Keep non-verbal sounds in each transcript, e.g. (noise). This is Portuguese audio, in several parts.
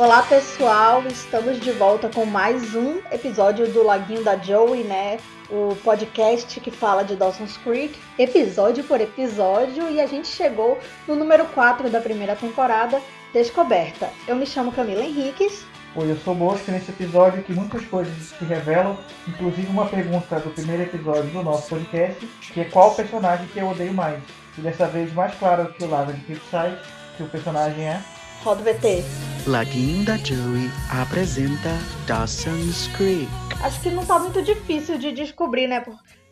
Olá pessoal, estamos de volta com mais um episódio do Laguinho da Joey, né? O podcast que fala de Dawson's Creek, episódio por episódio, e a gente chegou no número 4 da primeira temporada, Descoberta. Eu me chamo Camila Henriques. Oi, eu sou Bosco nesse episódio que muitas coisas se revelam, inclusive uma pergunta do primeiro episódio do nosso podcast, que é qual personagem que eu odeio mais. E dessa vez mais claro que o lado de Capeside, que o personagem é Rodo VT. Laguinho da Joey apresenta Dawson's Creek. Acho que não tá muito difícil de descobrir, né?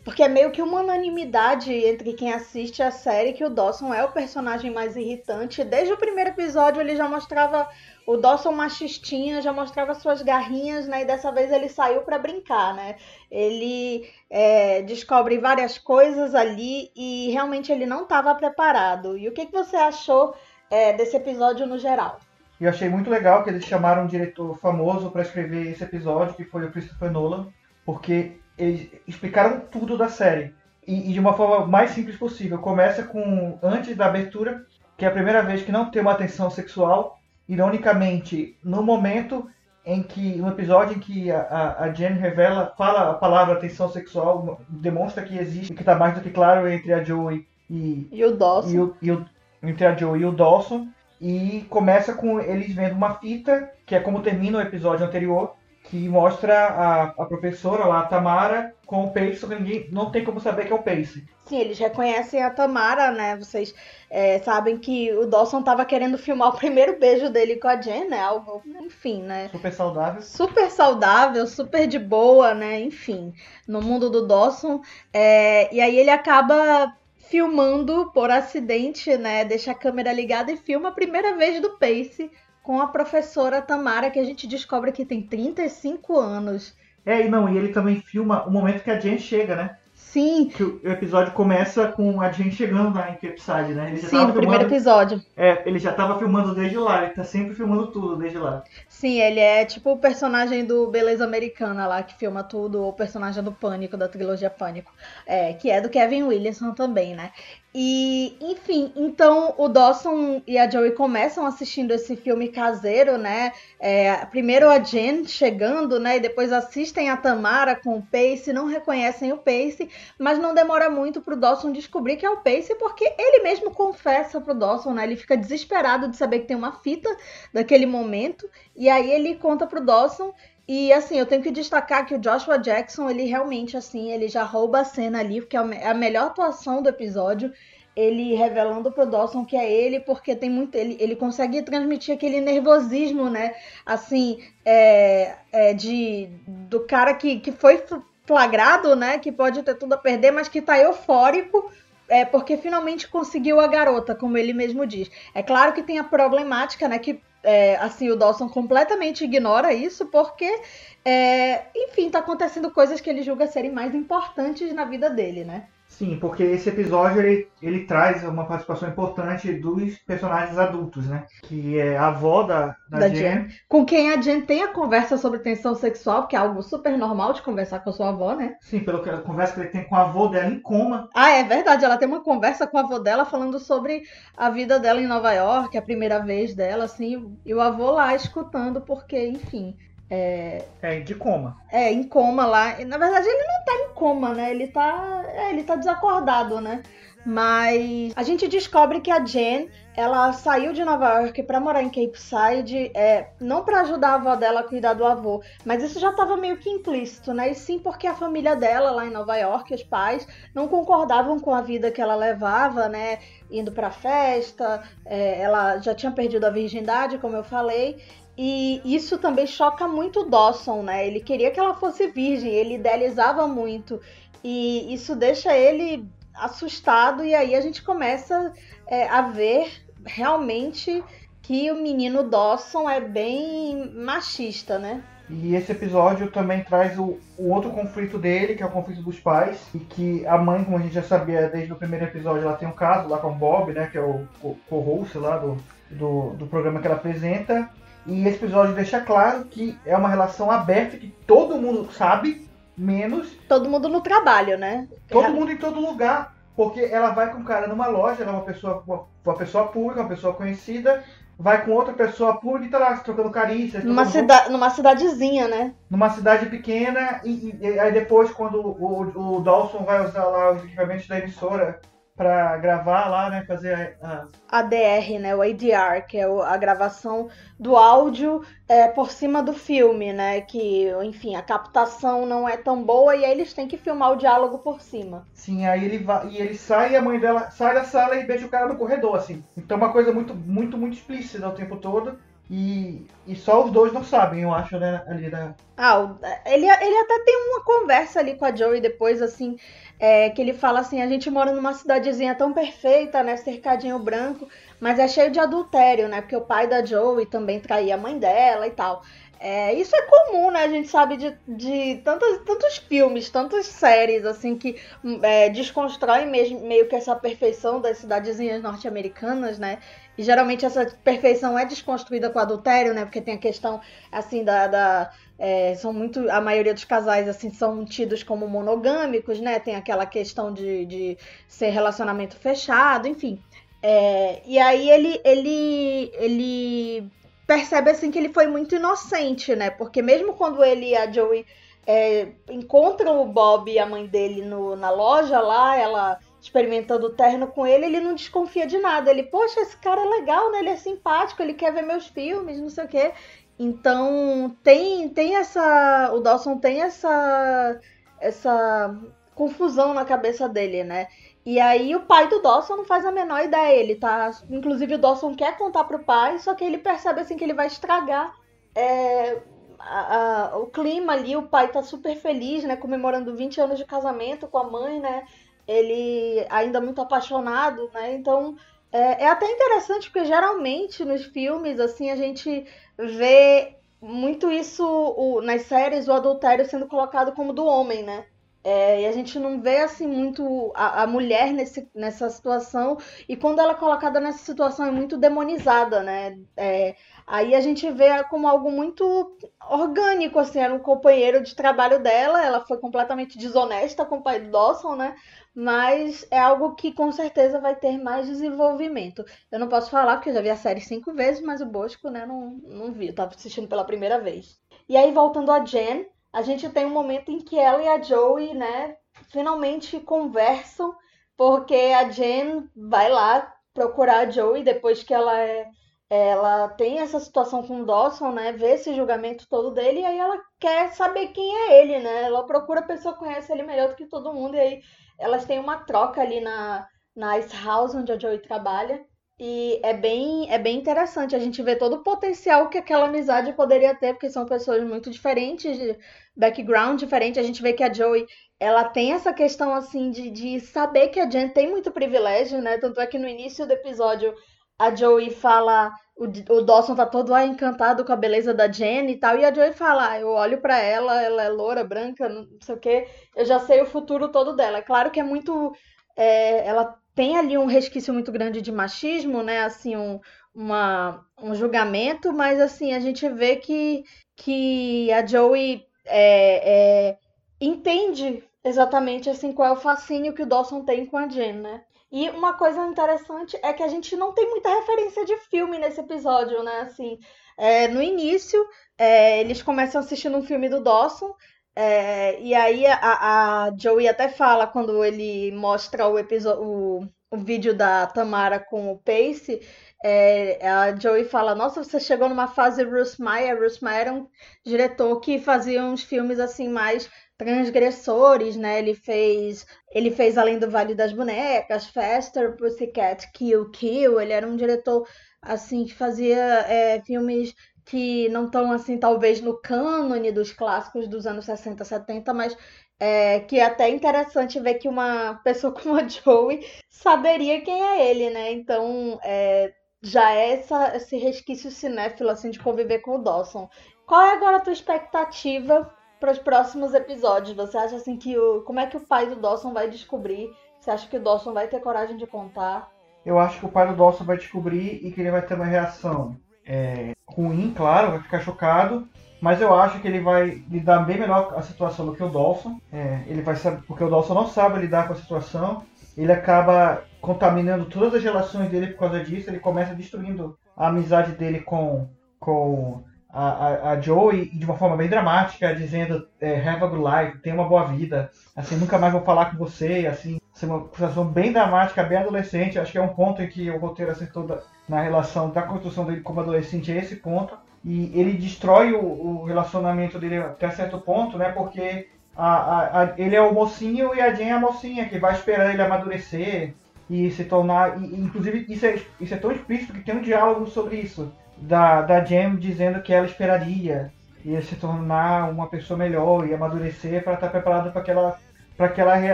Porque é meio que uma unanimidade entre quem assiste a série que o Dawson é o personagem mais irritante. Desde o primeiro episódio ele já mostrava o Dawson machistinha, já mostrava suas garrinhas, né? E dessa vez ele saiu para brincar, né? Ele é, descobre várias coisas ali e realmente ele não estava preparado. E o que, que você achou é, desse episódio no geral. E eu achei muito legal que eles chamaram um diretor famoso para escrever esse episódio, que foi o Christopher Nolan, porque eles explicaram tudo da série. E, e, de uma forma mais simples possível. Começa com, antes da abertura, que é a primeira vez que não tem uma tensão sexual. Ironicamente, no momento em que, no episódio em que a, a Jen revela, fala a palavra tensão sexual, demonstra que existe, que está mais do que claro entre a Joey e, e o Dawson. E o, e o, entre a Joe e o Dawson. E começa com eles vendo uma fita, que é como termina o episódio anterior, que mostra a, a professora lá, a Tamara, com o Pace, só que ninguém não tem como saber que é o Pace. Sim, eles reconhecem a Tamara, né? Vocês é, sabem que o Dawson tava querendo filmar o primeiro beijo dele com a Jen, né? Algo, enfim, né? Super saudável. Super saudável, super de boa, né? Enfim, no mundo do Dawson. É, e aí ele acaba filmando por acidente, né? Deixa a câmera ligada e filma a primeira vez do Pace com a professora Tamara, que a gente descobre que tem 35 anos. É, e não, e ele também filma o momento que a Jen chega, né? Sim. Que o episódio começa com a gente chegando lá em Capside, né? Ele já Sim, no filmando... primeiro episódio. É, ele já tava filmando desde lá, ele tá sempre filmando tudo desde lá. Sim, ele é tipo o personagem do Beleza Americana lá, que filma tudo, ou o personagem do Pânico, da trilogia Pânico. É, que é do Kevin Williamson também, né? E, enfim, então o Dawson e a Joey começam assistindo esse filme caseiro, né? É, primeiro a Jen chegando, né? E depois assistem a Tamara com o Pace, não reconhecem o Pace, mas não demora muito pro Dawson descobrir que é o Pace, porque ele mesmo confessa pro Dawson, né? Ele fica desesperado de saber que tem uma fita daquele momento, e aí ele conta pro Dawson e assim, eu tenho que destacar que o Joshua Jackson, ele realmente, assim, ele já rouba a cena ali, porque é a melhor atuação do episódio. Ele revelando pro Dawson que é ele, porque tem muito. Ele, ele consegue transmitir aquele nervosismo, né? Assim, é, é de do cara que, que foi flagrado, né? Que pode ter tudo a perder, mas que tá eufórico é porque finalmente conseguiu a garota, como ele mesmo diz. É claro que tem a problemática, né? Que é, assim, o Dawson completamente ignora isso porque, é, enfim, tá acontecendo coisas que ele julga serem mais importantes na vida dele, né? Sim, porque esse episódio ele, ele traz uma participação importante dos personagens adultos, né? Que é a avó da, da, da Jen. Jen. Com quem a Jen tem a conversa sobre tensão sexual, que é algo super normal de conversar com a sua avó, né? Sim, pelo que a conversa que ele tem com a avó dela em coma. Ah, é verdade. Ela tem uma conversa com a avó dela falando sobre a vida dela em Nova York, a primeira vez dela, assim, e o avô lá escutando, porque, enfim é, é, de coma. É, em coma lá. Na verdade, ele não tá em coma, né? Ele tá. É, ele tá desacordado, né? Mas a gente descobre que a Jen, ela saiu de Nova York para morar em Cape Side, é, não para ajudar a avó dela a cuidar do avô, mas isso já estava meio que implícito, né? E sim porque a família dela lá em Nova York, os pais, não concordavam com a vida que ela levava, né? Indo para festa, é, ela já tinha perdido a virgindade, como eu falei, e isso também choca muito o Dawson, né? Ele queria que ela fosse virgem, ele idealizava muito. E isso deixa ele assustado, e aí a gente começa é, a ver realmente que o menino Dawson é bem machista, né? E esse episódio também traz o, o, outro conflito dele, que é o conflito dos pais, e que a mãe, como a gente já sabia desde o primeiro episódio, ela tem um caso lá com o Bob, né, que é o co-host lá do, do, do programa que ela apresenta, e esse episódio deixa claro que é uma relação aberta que todo mundo sabe, menos. Todo mundo no trabalho, né? Todo é. mundo em todo lugar. Porque ela vai com o cara numa loja, ela é uma pessoa, uma, pessoa pública, uma pessoa conhecida, vai com outra pessoa pública e tá lá trocando carícias. Numa, trocando cida numa cidadezinha, né? numa cidade pequena e, e- e aí depois quando o, o Dawson vai usar lá os equipamentos da emissora pra gravar lá, né, fazer a, a- ADR, né? O ADR, que é a gravação do áudio é, por cima do filme, né? Que, enfim, a captação não é tão boa e aí eles têm que filmar o diálogo por cima. sim, aí ele vai e ele sai e a mãe dela sai da sala e beija o cara no corredor assim. Então uma coisa muito muito muito explícita o tempo todo e, e só os dois não sabem, eu acho, né, ali da Ah, ele, ele até tem uma conversa ali com a Joey depois, assim, é, que ele fala assim, a gente mora numa cidadezinha tão perfeita, né, cercadinho branco, mas é cheio de adultério, né, porque o pai da Joey também traía a mãe dela e tal. É, isso é comum, né, a gente sabe de, de tantos, tantos filmes, tantas séries, assim, que hum, é, desconstroem mesmo, meio que essa perfeição das cidadezinhas norte-americanas, né, e geralmente essa perfeição é desconstruída com adultério, né, porque tem a questão, assim, da- da é, são muito. A maioria dos casais assim são tidos como monogâmicos, né? Tem aquela questão de, de ser relacionamento fechado, enfim. É, e aí ele, ele, ele percebe assim que ele foi muito inocente, né? Porque mesmo quando ele e a Joey é, encontram o Bob e a mãe dele no, na loja lá, ela experimentando o terno com ele, ele não desconfia de nada. Ele, poxa, esse cara é legal, né? Ele é simpático, ele quer ver meus filmes, não sei o quê. Então tem tem essa o Dawson tem essa essa confusão na cabeça dele, né? E aí o pai do Dawson não faz a menor ideia, ele tá, inclusive o Dawson quer contar pro pai, só que ele percebe assim que ele vai estragar é, a- a- o clima ali, o pai tá super feliz, né, comemorando 20 anos de casamento com a mãe, né? Ele ainda muito apaixonado, né? Então é, é até interessante porque geralmente nos filmes assim a gente vê muito isso o- nas séries, o adultério sendo colocado como do homem, né? É, e a gente não vê assim muito a, a mulher nesse, nessa situação, e quando ela é colocada nessa situação é muito demonizada, né? É, aí a gente vê como algo muito orgânico, assim, era um companheiro de trabalho dela, ela foi completamente desonesta com o pai do Dawson, né? Mas é algo que com certeza vai ter mais desenvolvimento. Eu não posso falar porque eu já vi a série cinco vezes, mas o Bosco, né, não, não vi. Eu tava assistindo pela primeira vez. E aí, voltando a Jen, a gente tem um momento em que ela e a Joey, né, finalmente conversam, porque a Jen vai lá procurar a Joey depois que ela é. Ela tem essa situação com o Dawson, né? Vê esse julgamento todo dele, e aí ela quer saber quem é ele, né? Ela procura a pessoa que conhece ele melhor do que todo mundo, e aí elas têm uma troca ali na, na Ice House, onde a Joey trabalha. E é bem, é bem interessante. A gente vê todo o potencial que aquela amizade poderia ter, porque são pessoas muito diferentes, de background diferente. A gente vê que a Joey, ela tem essa questão, assim, de, de saber que a Jen tem muito privilégio, né? Tanto é que no início do episódio, a Joey fala... O, o Dawson tá todo lá encantado com a beleza da Jen e tal. E a Joey fala, ah, eu olho pra ela, ela é loura, branca, não sei o quê. Eu já sei o futuro todo dela. É claro que é muito... é, ela tem ali um resquício muito grande de machismo, né? Assim, um, uma, um julgamento, mas assim, a gente vê que, que a Joey é, é, entende exatamente assim qual é o fascínio que o Dawson tem com a Jen, né? E uma coisa interessante é que a gente não tem muita referência de filme nesse episódio, né? Assim, é, no início, é, eles começam assistindo um filme do Dawson, é, e aí a, a Joey até fala quando ele mostra o o, o vídeo da Tamara com o Pace, é, a Joey fala, nossa, você chegou numa fase Bruce Meyer. Bruce Meyer era um diretor que fazia uns filmes assim mais transgressores, né? Ele fez, ele fez Além do Vale das Bonecas, Faster, Pussycat, Kill Kill. Ele era um diretor assim que fazia é, filmes que não estão assim talvez no cânone dos clássicos dos anos 60, 70, mas é, que é até interessante ver que uma (laughs) pessoa como a Joey saberia quem é ele, né? Então é, já é essa, esse resquício cinéfilo assim de conviver com o Dawson. Qual é agora a tua expectativa para os próximos episódios? Você acha assim que o como é que o pai do Dawson vai descobrir? Você acha que o Dawson vai ter coragem de contar? Eu acho que o pai do Dawson vai descobrir e que ele vai ter uma reação é, ruim, claro, vai ficar chocado. Mas eu acho que ele vai lidar bem melhor a situação do que o Dawson. É, ele vai saber, porque o Dawson não sabe lidar com a situação. Ele acaba contaminando todas as relações dele por causa disso. Ele começa destruindo a amizade dele com, com a, a, Joey de uma forma bem dramática, dizendo é, have a good life, tenha uma boa vida, assim, nunca mais vou falar com você, assim, assim uma situação bem dramática, bem adolescente, acho que é um ponto em que o roteiro acertou da, na relação da construção dele como adolescente, é esse ponto, e ele destrói o, o relacionamento dele até certo ponto, né, porque a, a, ele é o mocinho e a Jen é a mocinha, que vai esperar ele amadurecer e se tornar, e, inclusive isso é, isso é tão explícito que tem um diálogo sobre isso, da, da Jem dizendo que ela esperaria ia se tornar uma pessoa melhor e amadurecer para estar preparado para aquela, para aquela re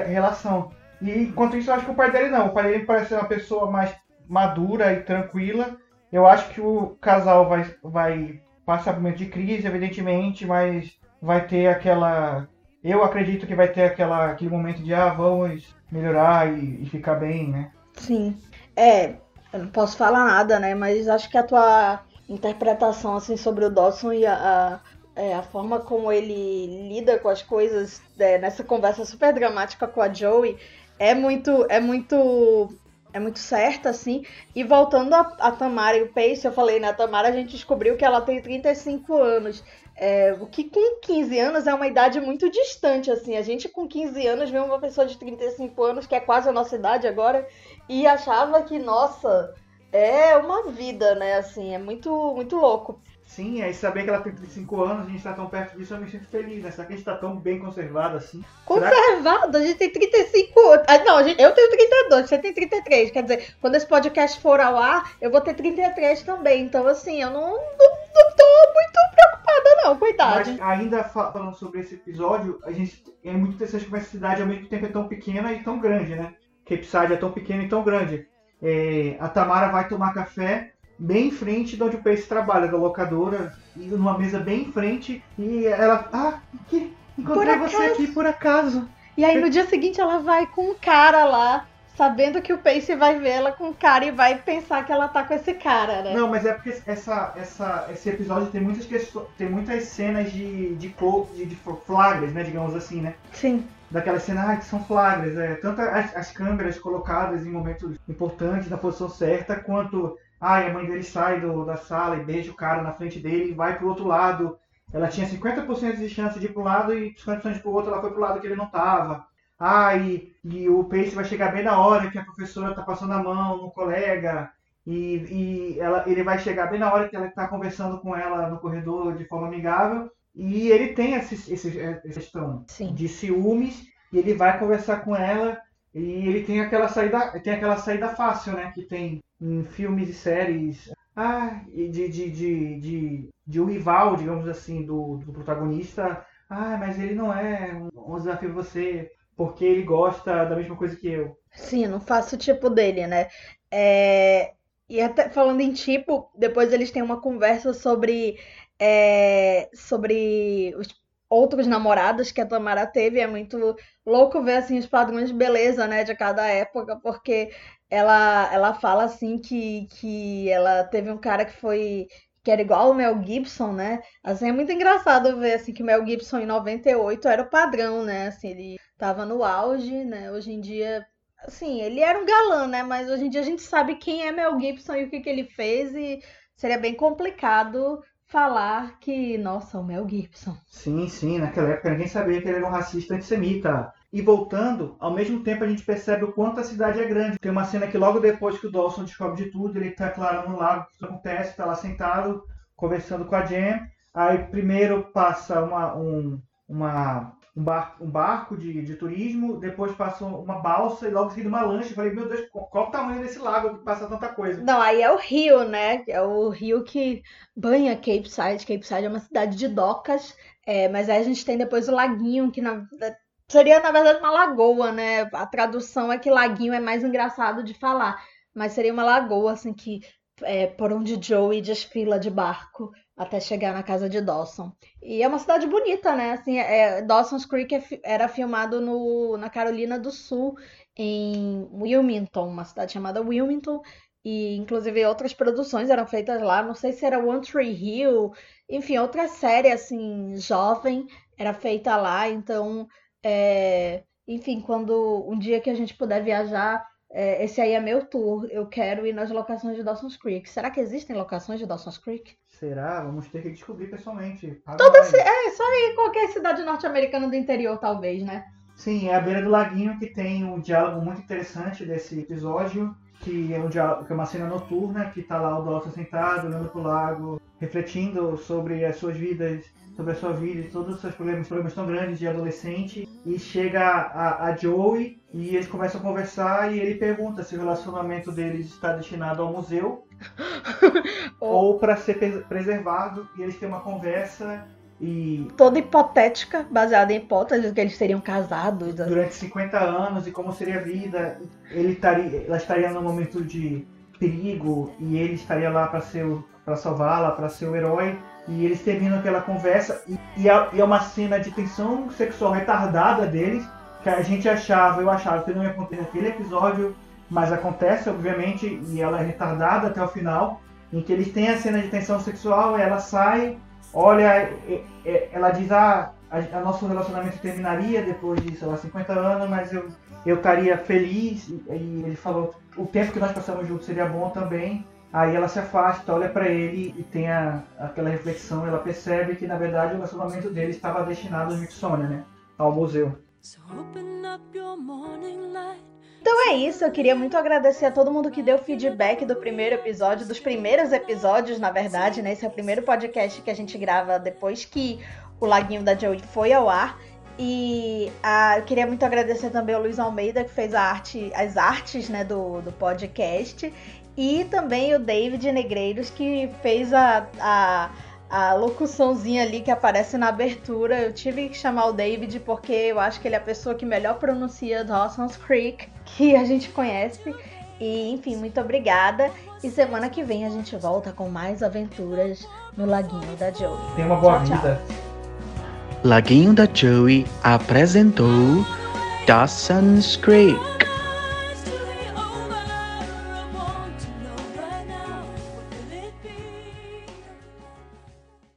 relação. E enquanto isso, eu acho que o pai dele não. O pai dele parece ser uma pessoa mais madura e tranquila. Eu acho que o casal vai, vai passar por um momento de crise, evidentemente, mas vai ter aquela. Eu acredito que vai ter aquela, aquele momento de ah, vamos melhorar e, e ficar bem, né? Sim. É, eu não posso falar nada, né? Mas acho que a tua interpretação assim sobre o Dawson e a, a, é, a forma como ele lida com as coisas é, nessa conversa super dramática com a Joey é muito é muito é muito certa assim. E voltando a, a Tamara e o Pace eu falei na né, Tamara a gente descobriu que ela tem 35 anos. É, o que com 15 anos é uma idade muito distante assim. A gente com 15 anos vê uma pessoa de 35 anos que é quase a nossa idade agora e achava que nossa é uma vida, né? Assim, é muito, muito louco. Sim, aí saber que ela tem 35 anos, a gente está tão perto disso, eu me sinto feliz, né? Será que a gente está tão bem conservado assim? Conservado? Que... A gente tem 35 anos. Ah, não, gente, eu tenho 32, você tem 33. Quer dizer, quando esse podcast for ao ar, eu vou ter 33 também. Então, assim, eu não, não, não tô muito preocupada, não, coitada. Mas ainda falando sobre esse episódio, a gente é muito interessante como essa cidade ao mesmo tempo é tão pequena e tão grande, né? Capeside é tão pequena e tão grande é, a Tamara vai tomar café bem em frente de onde o Pace trabalha, da locadora, numa mesa bem em frente, e ela, ah, que encontrei você aqui por acaso. E aí no dia seguinte ela vai com um cara lá, sabendo que o Pace vai ver ela com o cara e vai pensar que ela tá com esse cara, né? Não, mas é porque essa, essa, esse episódio tem muitas questões, tem muitas cenas de, de, de, de flagras, né, digamos assim, né? Sim daquela cena ah, que são flagras, é, tanto as, as, câmeras colocadas em momentos importantes, na posição certa, quanto ah, a mãe dele sai do, da sala e beija o cara na frente dele e vai pro outro lado. Ela tinha 50% de chance de ir pro lado e 50% de ir pro outro, ela foi pro lado que ele não tava. Ah, e, e o Pace vai chegar bem na hora que a professora tá passando a mão no colega. E, e ela, ele vai chegar bem na hora que ela está conversando com ela no corredor de forma amigável e ele tem esse, essa questão Sim. de ciúmes e ele vai conversar com ela e ele tem aquela saída, tem aquela saída fácil, né? Que tem em filmes e séries. Ah, de, de, de, de, de um rival, digamos assim, do, do protagonista. Ah, mas ele não é um, um desafio você, porque ele gosta da mesma coisa que eu. Sim, não faço o tipo dele, né? É... E até falando em tipo, depois eles têm uma conversa sobre é, sobre os outros namorados que a Tamara teve. É muito louco ver assim os padrões de beleza, né, de cada época, porque ela ela fala assim que que ela teve um cara que foi que era igual o Mel Gibson, né? Assim, é muito engraçado ver assim que o Mel Gibson em 98 era o padrão, né? Assim, ele tava no auge, né? Hoje em dia assim, ele era um galã, né? Mas hoje em dia a gente sabe quem é Mel Gibson e o que, que ele fez e seria bem complicado falar que, nossa, o Mel Gibson. Sim, sim, naquela época ninguém sabia que ele era um racista antissemita. E voltando, ao mesmo tempo a gente percebe o quanto a cidade é grande. Tem uma cena que logo depois que o Dawson descobre de tudo, ele está claro no lago, o que acontece, está lá sentado, conversando com a Jen. Aí primeiro passa uma, um, uma um, bar, um barco de, de turismo, depois passou uma balsa e logo seguido uma lancha. Eu falei, meu Deus, qual o tamanho desse lago que passa tanta coisa? Não, aí é o rio, né? É o rio que banha Cape Side. Cape Side é uma cidade de docas, é, mas aí a gente tem depois o laguinho, que na, seria na verdade uma lagoa, né? A tradução é que laguinho é mais engraçado de falar, mas seria uma lagoa, assim, que é, por onde Joey desfila de barco até chegar na casa de Dawson. E é uma cidade bonita, né? Assim, é, Dawson's Creek é, era filmado no, na Carolina do Sul, em Wilmington, uma cidade chamada Wilmington. E inclusive outras produções eram feitas lá. Não sei se era One Tree Hill, enfim, outra série assim jovem era feita lá. Então, é, enfim, quando um dia que a gente puder viajar é, esse aí é meu tour, eu quero ir nas locações de Dawson's Creek. Será que existem locações de Dawson's Creek? Será? Vamos ter que descobrir pessoalmente. Toda É, só em qualquer cidade norte-americana do interior, talvez, né? Sim, é a beira do laguinho que tem um diálogo muito interessante desse episódio, que é, um diálogo, que é uma cena noturna, que tá lá o Dawson sentado, olhando pro lago, refletindo sobre as suas vidas, sobre a sua vida e todos os seus problemas, problemas tão grandes de adolescente. E chega a, a Joey e eles começam a conversar e ele pergunta se o relacionamento deles está destinado ao museu (laughs) ou para ser preservado. E eles têm uma conversa e toda hipotética, baseada em hipóteses que eles seriam casados durante 50 anos e como seria a vida. Ele estaria, ela estaria num momento de perigo e ele estaria lá para ser para salvá-la, para ser o herói. E eles terminam aquela conversa e, é, e é uma cena de tensão sexual retardada deles que a gente achava, eu achava que não ia acontecer naquele episódio, mas acontece obviamente e ela é retardada até o final, em que eles têm a cena de tensão sexual, ela sai olha, ela diz, ah, a nosso relacionamento terminaria depois de, sei lá, 50 anos, mas eu, eu estaria feliz. E, e ele falou, o tempo que nós passamos juntos seria bom também. Aí ela se afasta, olha para ele e tem a, aquela reflexão, ela percebe que na verdade o relacionamento dele estava destinado ao Smithsonian, né? Ao museu. Então é isso, eu queria muito agradecer a todo mundo que deu feedback do primeiro episódio, dos primeiros episódios, na verdade, né? Esse é o primeiro podcast que a gente grava depois que o Laguinho da Joey foi ao ar. E a, eu queria muito agradecer também ao Luiz Almeida, que fez a arte, as artes né, do, do podcast. E também o David Negreiros, que fez a, a a locuçãozinha ali que aparece na abertura. Eu tive que chamar o David porque eu acho que ele é a pessoa que melhor pronuncia Dawson's Creek (laughs) que a gente conhece. E enfim, muito obrigada. E semana que vem a gente volta com mais aventuras no Laguinho da Joey. Tenha uma boa tchau, vida. Tchau. Laguinho da Joey apresentou Dawson's Creek.